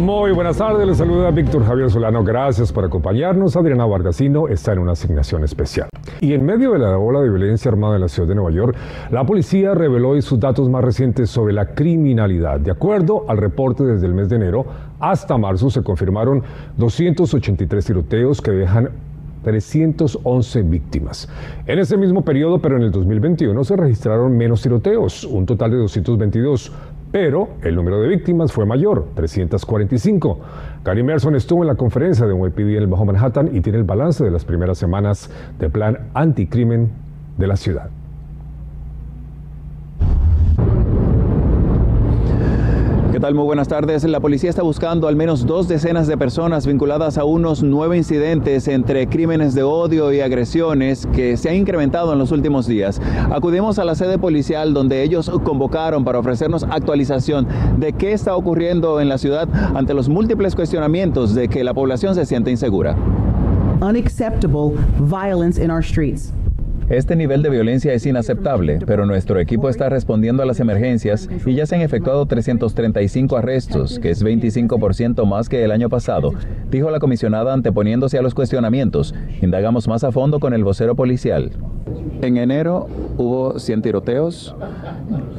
Muy buenas tardes, les saluda Víctor Javier Solano. Gracias por acompañarnos. Adriana Vargasino está en una asignación especial. Y en medio de la ola de violencia armada en la ciudad de Nueva York, la policía reveló hoy sus datos más recientes sobre la criminalidad. De acuerdo al reporte desde el mes de enero hasta marzo, se confirmaron 283 tiroteos que dejan 311 víctimas. En ese mismo periodo, pero en el 2021, se registraron menos tiroteos, un total de 222 pero el número de víctimas fue mayor, 345. Gary Merson estuvo en la conferencia de NYPD en el Bajo Manhattan y tiene el balance de las primeras semanas de plan anticrimen de la ciudad. ¿Qué tal? Muy buenas tardes. La policía está buscando al menos dos decenas de personas vinculadas a unos nueve incidentes entre crímenes de odio y agresiones que se han incrementado en los últimos días. Acudimos a la sede policial donde ellos convocaron para ofrecernos actualización de qué está ocurriendo en la ciudad ante los múltiples cuestionamientos de que la población se siente insegura. Unacceptable violence streets. Este nivel de violencia es inaceptable, pero nuestro equipo está respondiendo a las emergencias y ya se han efectuado 335 arrestos, que es 25% más que el año pasado, dijo la comisionada anteponiéndose a los cuestionamientos. Indagamos más a fondo con el vocero policial. En enero hubo 100 tiroteos,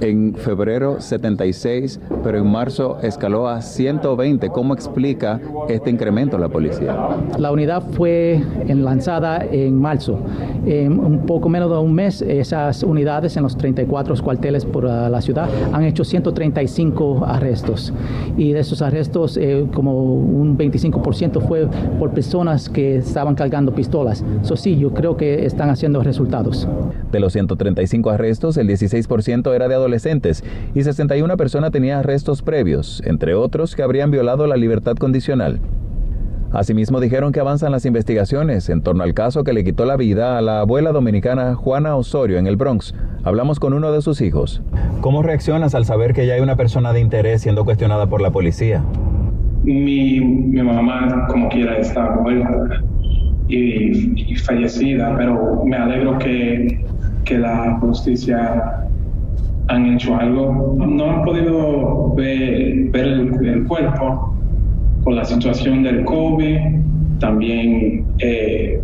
en febrero 76, pero en marzo escaló a 120. ¿Cómo explica este incremento la policía? La unidad fue lanzada en marzo. En un poco menos de un mes, esas unidades en los 34 cuarteles por uh, la ciudad han hecho 135 arrestos. Y de esos arrestos, eh, como un 25% fue por personas que estaban cargando pistolas. Eso sí, yo creo que están haciendo resultados. De los 135 arrestos, el 16% era de adolescentes y 61 personas tenían arrestos previos, entre otros que habrían violado la libertad condicional. Asimismo dijeron que avanzan las investigaciones en torno al caso que le quitó la vida a la abuela dominicana Juana Osorio en el Bronx. Hablamos con uno de sus hijos. ¿Cómo reaccionas al saber que ya hay una persona de interés siendo cuestionada por la policía? Mi, mi mamá, como quiera, está muerta y, fallecida, pero me alegro que, que la justicia han hecho algo. No han podido ver, ver el, el cuerpo por la situación del COVID, también eh,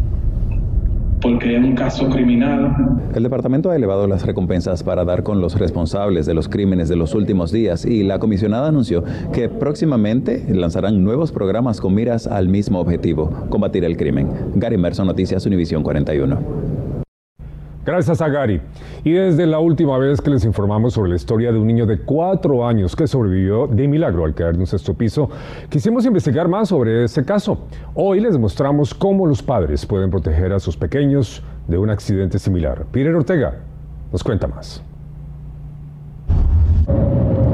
porque es un caso criminal. El departamento ha elevado las recompensas para dar con los responsables de los crímenes de los últimos días y la comisionada anunció que próximamente lanzarán nuevos programas con miras al mismo objetivo, combatir el crimen. Gary Merson, Noticias Univisión 41. Gracias a Gary. Y desde la última vez que les informamos sobre la historia de un niño de cuatro años que sobrevivió de milagro al caer de un sexto piso, quisimos investigar más sobre ese caso. Hoy les mostramos cómo los padres pueden proteger a sus pequeños de un accidente similar. Peter Ortega nos cuenta más.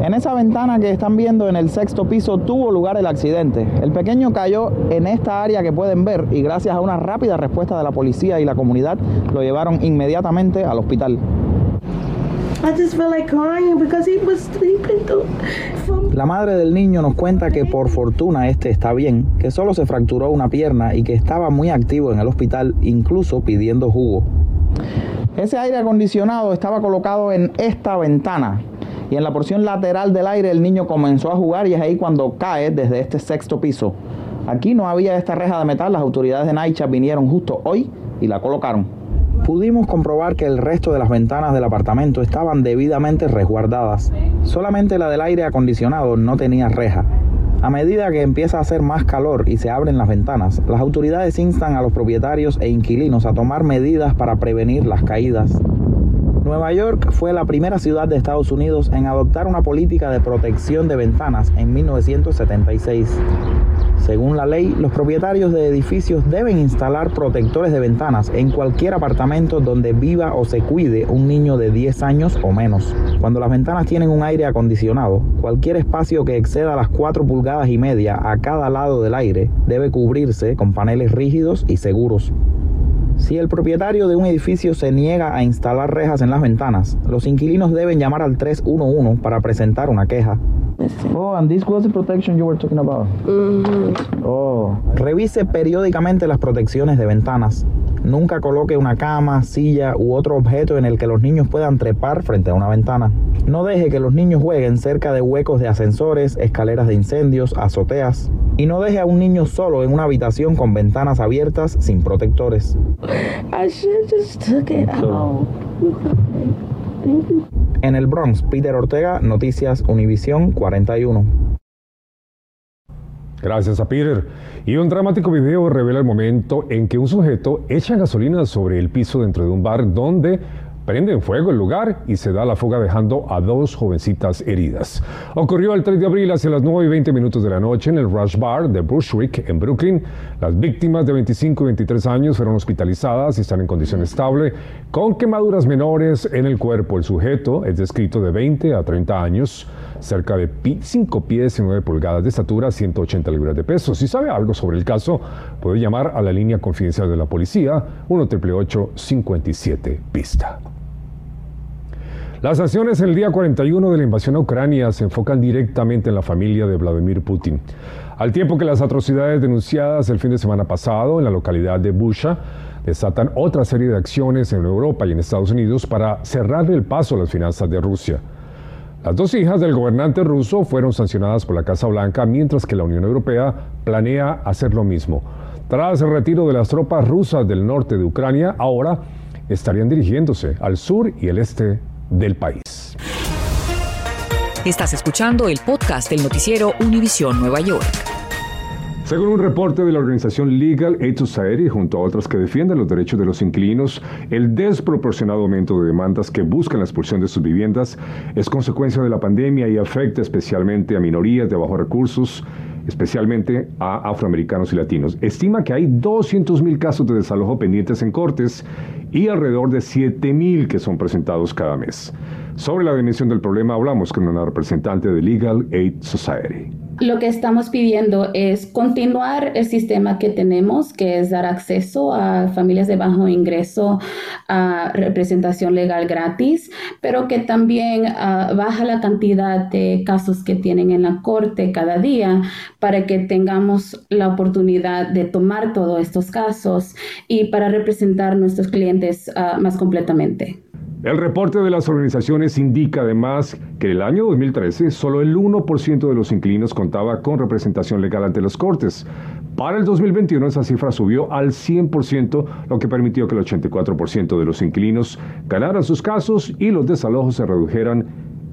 En esa ventana que están viendo en el sexto piso tuvo lugar el accidente. El pequeño cayó en esta área que pueden ver y gracias a una rápida respuesta de la policía y la comunidad lo llevaron inmediatamente al hospital. La madre del niño nos cuenta que por fortuna este está bien, que solo se fracturó una pierna y que estaba muy activo en el hospital, incluso pidiendo jugo. Ese aire acondicionado estaba colocado en esta ventana y en la porción lateral del aire el niño comenzó a jugar y es ahí cuando cae desde este sexto piso. Aquí no había esta reja de metal, las autoridades de Naicha vinieron justo hoy y la colocaron. Pudimos comprobar que el resto de las ventanas del apartamento estaban debidamente resguardadas. Solamente la del aire acondicionado no tenía reja. A medida que empieza a hacer más calor y se abren las ventanas, las autoridades instan a los propietarios e inquilinos a tomar medidas para prevenir las caídas. Nueva York fue la primera ciudad de Estados Unidos en adoptar una política de protección de ventanas en 1976. Según la ley, los propietarios de edificios deben instalar protectores de ventanas en cualquier apartamento donde viva o se cuide un niño de 10 años o menos. Cuando las ventanas tienen un aire acondicionado, cualquier espacio que exceda las 4 pulgadas y media a cada lado del aire debe cubrirse con paneles rígidos y seguros. Si el propietario de un edificio se niega a instalar rejas en las ventanas, los inquilinos deben llamar al 311 para presentar una queja. Oh, and this was the protection you were talking about. Oh. Revise periódicamente las protecciones de ventanas. Nunca coloque una cama, silla u otro objeto en el que los niños puedan trepar frente a una ventana. No deje que los niños jueguen cerca de huecos de ascensores, escaleras de incendios, azoteas. Y no deje a un niño solo en una habitación con ventanas abiertas sin protectores. En el Bronx, Peter Ortega, Noticias Univisión 41. Gracias a Peter. Y un dramático video revela el momento en que un sujeto echa gasolina sobre el piso dentro de un bar donde Prende en fuego el lugar y se da la fuga dejando a dos jovencitas heridas. Ocurrió el 3 de abril hacia las 9 y 20 minutos de la noche en el Rush Bar de Bushwick en Brooklyn. Las víctimas de 25 y 23 años fueron hospitalizadas y están en condición estable con quemaduras menores en el cuerpo. El sujeto es descrito de 20 a 30 años, cerca de 5 pies y 9 pulgadas de estatura, 180 libras de peso. Si sabe algo sobre el caso, puede llamar a la línea confidencial de la policía 1 57 pista. Las acciones en el día 41 de la invasión a Ucrania se enfocan directamente en la familia de Vladimir Putin. Al tiempo que las atrocidades denunciadas el fin de semana pasado en la localidad de Busha desatan otra serie de acciones en Europa y en Estados Unidos para cerrarle el paso a las finanzas de Rusia. Las dos hijas del gobernante ruso fueron sancionadas por la Casa Blanca, mientras que la Unión Europea planea hacer lo mismo. Tras el retiro de las tropas rusas del norte de Ucrania, ahora estarían dirigiéndose al sur y el este del país. Estás escuchando el podcast del noticiero Univisión Nueva York. Según un reporte de la organización Legal Aid Society, junto a otras que defienden los derechos de los inquilinos, el desproporcionado aumento de demandas que buscan la expulsión de sus viviendas es consecuencia de la pandemia y afecta especialmente a minorías de bajos recursos, especialmente a afroamericanos y latinos. Estima que hay 200.000 casos de desalojo pendientes en cortes y alrededor de 7.000 que son presentados cada mes. Sobre la dimensión del problema hablamos con una representante de Legal Aid Society. Lo que estamos pidiendo es continuar el sistema que tenemos, que es dar acceso a familias de bajo ingreso a representación legal gratis, pero que también uh, baja la cantidad de casos que tienen en la corte cada día para que tengamos la oportunidad de tomar todos estos casos y para representar nuestros clientes uh, más completamente. El reporte de las organizaciones indica además que en el año 2013 solo el 1% de los inquilinos contaba con representación legal ante las Cortes. Para el 2021 esa cifra subió al 100%, lo que permitió que el 84% de los inquilinos ganaran sus casos y los desalojos se redujeran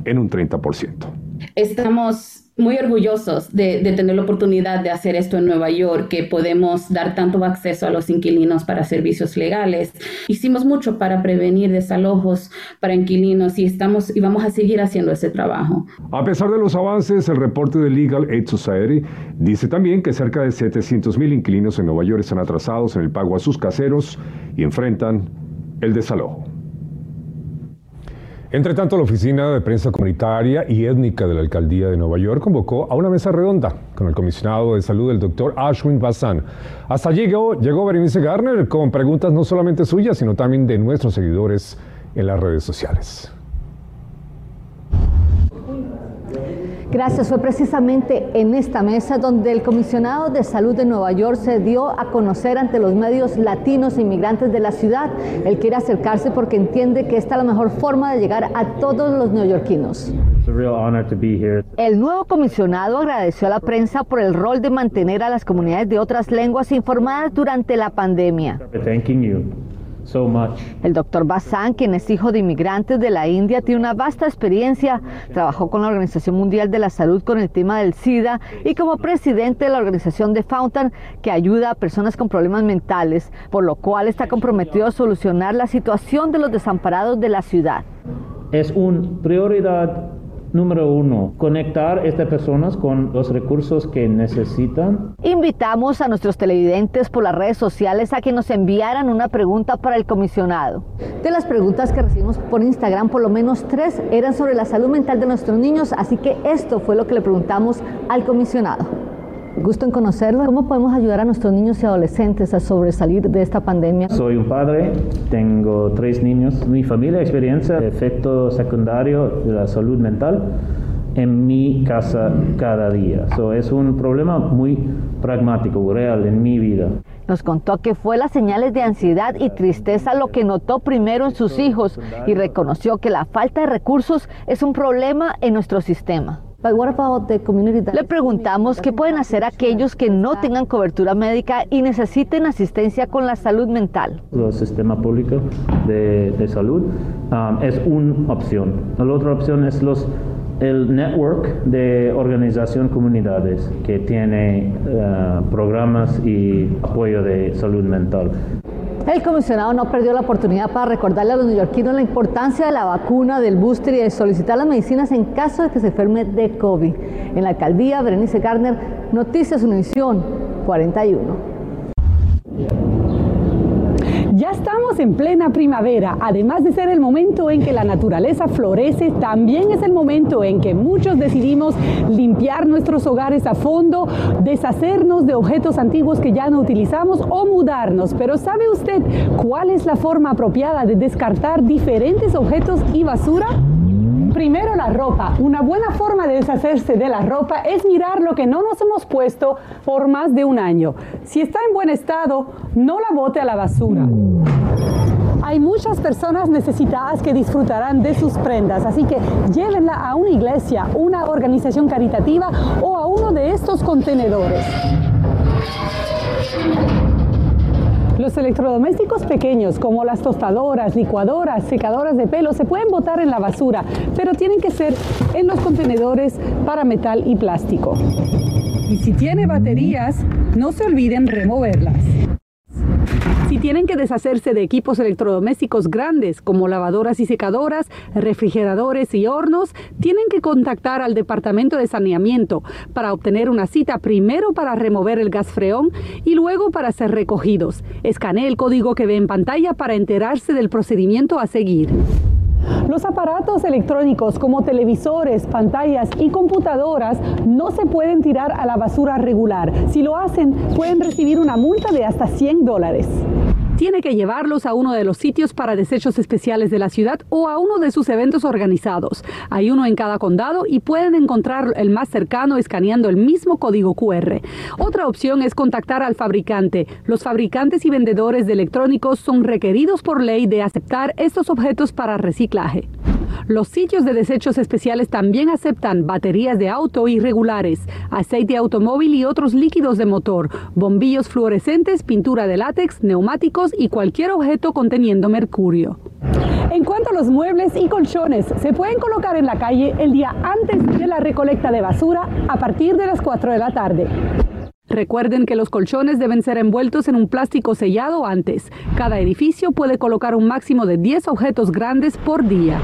en un 30%. Estamos muy orgullosos de, tener la oportunidad de hacer esto en Nueva York, que podemos dar tanto acceso a los inquilinos para servicios legales. Hicimos mucho para prevenir desalojos para inquilinos y estamos y vamos a seguir haciendo ese trabajo. A pesar de los avances, el reporte de Legal Aid Society dice también que cerca de 700 mil inquilinos en Nueva York están atrasados en el pago a sus caseros y enfrentan el desalojo. Entre tanto, la Oficina de Prensa Comunitaria y Étnica de la Alcaldía de Nueva York convocó a una mesa redonda con el comisionado de salud, el doctor Ashwin Bassan. Hasta allí llegó, llegó Berenice Garner con preguntas no solamente suyas, sino también de nuestros seguidores en las redes sociales. Gracias. Fue precisamente en esta mesa donde el comisionado de salud de Nueva York se dio a conocer ante los medios latinos e inmigrantes de la ciudad. Él quiere acercarse porque entiende que esta es la mejor forma de llegar a todos los neoyorquinos. El nuevo comisionado agradeció a la prensa por el rol de mantener a las comunidades de otras lenguas informadas durante la pandemia. El doctor Bassan, quien es hijo de inmigrantes de la India, tiene una vasta experiencia. Trabajó con la Organización Mundial de la Salud con el tema del SIDA y como presidente de la organización de Fountain, que ayuda a personas con problemas mentales, por lo cual está comprometido a solucionar la situación de los desamparados de la ciudad. Es una prioridad Número uno, conectar a estas personas con los recursos que necesitan. Invitamos a nuestros televidentes por las redes sociales a que nos enviaran una pregunta para el comisionado. De las preguntas que recibimos por Instagram, por lo menos tres eran sobre la salud mental de nuestros niños, así que esto fue lo que le preguntamos al comisionado. Gusto en conocerlo. ¿Cómo podemos ayudar a nuestros niños y adolescentes a sobresalir de esta pandemia? Soy un padre, tengo tres niños. Mi familia experiencia efecto secundario de la salud mental en mi casa cada día. So, es un problema muy pragmático, real en mi vida. Nos contó que fue las señales de ansiedad y tristeza lo que notó primero en sus hijos y reconoció que la falta de recursos es un problema en nuestro sistema. Le preguntamos qué pueden hacer aquellos que no tengan cobertura médica y necesiten asistencia con la salud mental. El sistema público de, de salud um, es una opción. La otra opción es los el network de organización comunidades que tiene uh, programas y apoyo de salud mental. El comisionado no perdió la oportunidad para recordarle a los neoyorquinos la importancia de la vacuna, del booster y de solicitar las medicinas en caso de que se enferme de COVID. En la alcaldía, Berenice Garner, Noticias Univisión 41. Ya estamos en plena primavera. Además de ser el momento en que la naturaleza florece, también es el momento en que muchos decidimos limpiar nuestros hogares a fondo, deshacernos de objetos antiguos que ya no utilizamos o mudarnos. Pero ¿sabe usted cuál es la forma apropiada de descartar diferentes objetos y basura? Primero la ropa. Una buena forma de deshacerse de la ropa es mirar lo que no nos hemos puesto por más de un año. Si está en buen estado, no la bote a la basura. Hay muchas personas necesitadas que disfrutarán de sus prendas, así que llévenla a una iglesia, una organización caritativa o a uno de estos contenedores. Los electrodomésticos pequeños como las tostadoras, licuadoras, secadoras de pelo se pueden botar en la basura, pero tienen que ser en los contenedores para metal y plástico. Y si tiene baterías, no se olviden removerlas. Tienen que deshacerse de equipos electrodomésticos grandes como lavadoras y secadoras, refrigeradores y hornos, tienen que contactar al Departamento de Saneamiento para obtener una cita primero para remover el gas freón y luego para ser recogidos. Escanee el código que ve en pantalla para enterarse del procedimiento a seguir. Los aparatos electrónicos como televisores, pantallas y computadoras no se pueden tirar a la basura regular. Si lo hacen, pueden recibir una multa de hasta 100 dólares tiene que llevarlos a uno de los sitios para desechos especiales de la ciudad o a uno de sus eventos organizados. Hay uno en cada condado y pueden encontrar el más cercano escaneando el mismo código QR. Otra opción es contactar al fabricante. Los fabricantes y vendedores de electrónicos son requeridos por ley de aceptar estos objetos para reciclaje. Los sitios de desechos especiales también aceptan baterías de auto irregulares, aceite automóvil y otros líquidos de motor, bombillos fluorescentes, pintura de látex, neumáticos y cualquier objeto conteniendo mercurio. En cuanto a los muebles y colchones, se pueden colocar en la calle el día antes de la recolecta de basura a partir de las 4 de la tarde. Recuerden que los colchones deben ser envueltos en un plástico sellado antes. Cada edificio puede colocar un máximo de 10 objetos grandes por día.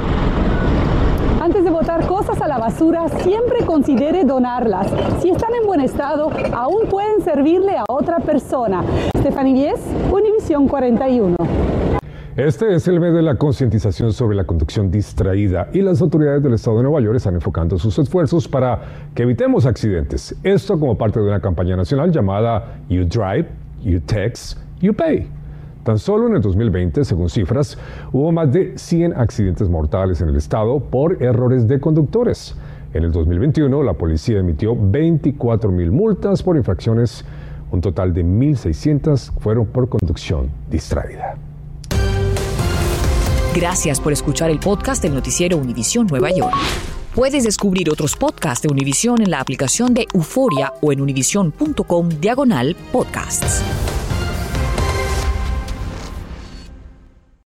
Antes de botar cosas a la basura, siempre considere donarlas. Si están en buen estado, aún pueden servirle a otra persona. Stephanie 10, Univisión 41. Este es el mes de la concientización sobre la conducción distraída y las autoridades del estado de Nueva York están enfocando sus esfuerzos para que evitemos accidentes. Esto como parte de una campaña nacional llamada You Drive, You Text, You Pay. Tan solo en el 2020, según cifras, hubo más de 100 accidentes mortales en el estado por errores de conductores. En el 2021, la policía emitió 24 mil multas por infracciones. Un total de 1.600 fueron por conducción distraída. Gracias por escuchar el podcast del noticiero Univisión Nueva York. Puedes descubrir otros podcasts de Univisión en la aplicación de Euforia o en univision.com diagonal podcasts.